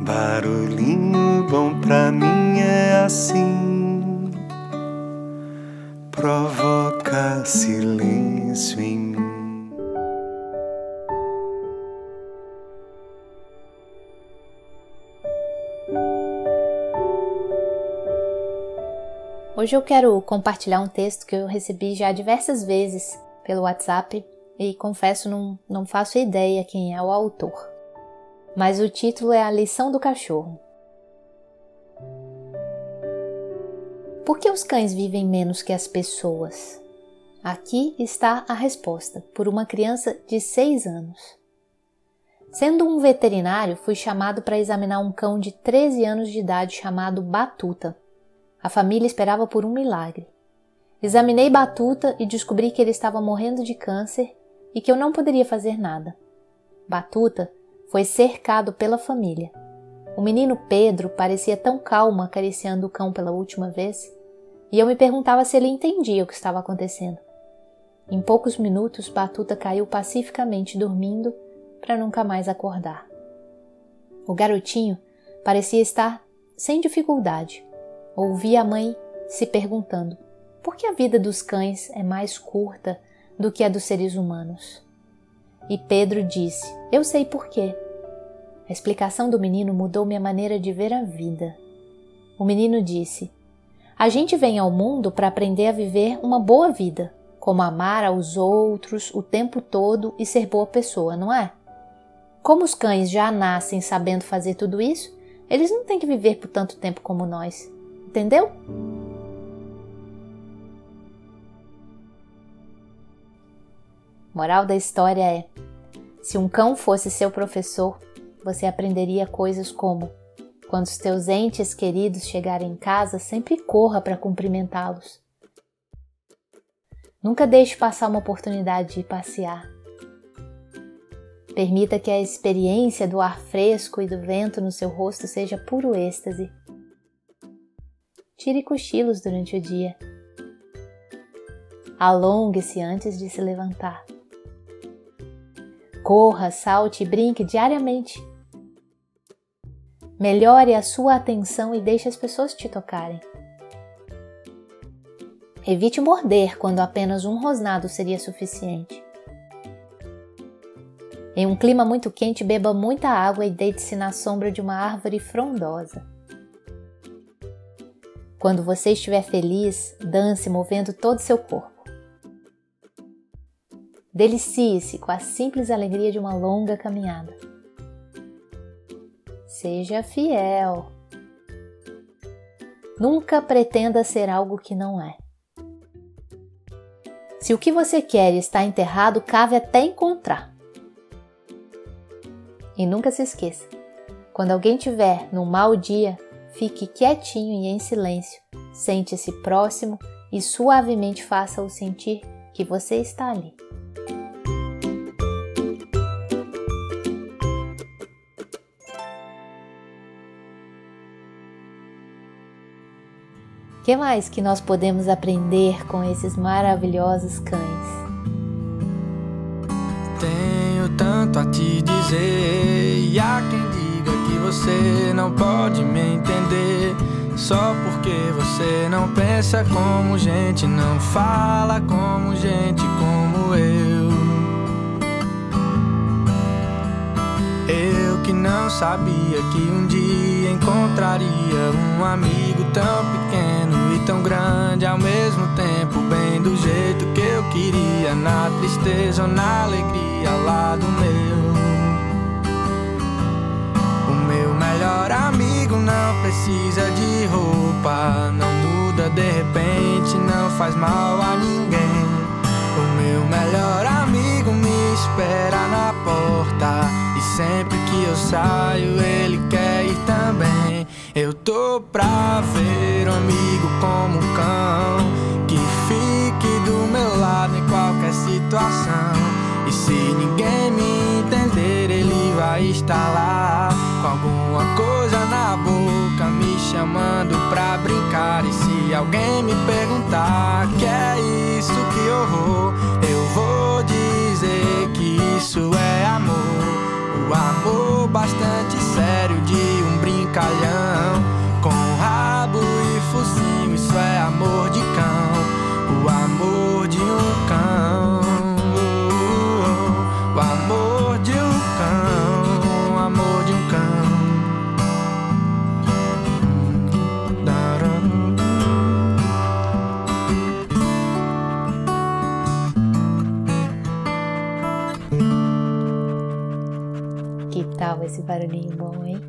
Barulhinho bom pra mim é assim, provoca silêncio em mim. Hoje eu quero compartilhar um texto que eu recebi já diversas vezes pelo WhatsApp e confesso não, não faço ideia quem é o autor mas o título é A Lição do Cachorro. Por que os cães vivem menos que as pessoas? Aqui está a resposta, por uma criança de 6 anos. Sendo um veterinário, fui chamado para examinar um cão de 13 anos de idade chamado Batuta. A família esperava por um milagre. Examinei Batuta e descobri que ele estava morrendo de câncer e que eu não poderia fazer nada. Batuta foi cercado pela família. O menino Pedro parecia tão calmo acariciando o cão pela última vez, e eu me perguntava se ele entendia o que estava acontecendo. Em poucos minutos, Batuta caiu pacificamente dormindo para nunca mais acordar. O garotinho parecia estar sem dificuldade. Ouvi a mãe se perguntando por que a vida dos cães é mais curta do que a dos seres humanos. E Pedro disse: Eu sei por quê. A explicação do menino mudou minha maneira de ver a vida. O menino disse: A gente vem ao mundo para aprender a viver uma boa vida, como amar aos outros o tempo todo e ser boa pessoa, não é? Como os cães já nascem sabendo fazer tudo isso, eles não têm que viver por tanto tempo como nós. Entendeu? Moral da história é: se um cão fosse seu professor, você aprenderia coisas como: quando os teus entes queridos chegarem em casa, sempre corra para cumprimentá-los. Nunca deixe passar uma oportunidade de passear. Permita que a experiência do ar fresco e do vento no seu rosto seja puro êxtase. Tire cochilos durante o dia. Alongue-se antes de se levantar. Corra, salte e brinque diariamente. Melhore a sua atenção e deixe as pessoas te tocarem. Evite morder quando apenas um rosnado seria suficiente. Em um clima muito quente, beba muita água e deite-se na sombra de uma árvore frondosa. Quando você estiver feliz, dance movendo todo o seu corpo. Delicie-se com a simples alegria de uma longa caminhada. Seja fiel. Nunca pretenda ser algo que não é. Se o que você quer está enterrado, cave até encontrar. E nunca se esqueça: quando alguém tiver num mau dia, fique quietinho e em silêncio, sente-se próximo e suavemente faça-o sentir que você está ali. Que mais que nós podemos aprender com esses maravilhosos cães? Tenho tanto a te dizer, e há quem diga que você não pode me entender. Só porque você não pensa como gente, não fala como gente como eu. Que não sabia que um dia encontraria um amigo tão pequeno tão grande ao mesmo tempo, bem do jeito que eu queria, na tristeza ou na alegria lá do meu. O meu melhor amigo não precisa de roupa, não muda de repente, não faz mal a que eu saio ele quer ir também. Eu tô pra ver um amigo como um cão que fique do meu lado em qualquer situação. E se ninguém me entender, ele vai estar lá com alguma coisa na boca me chamando pra brincar. E se alguém me perguntar que é isso que horror, bastante tal esse barulhinho bom, hein?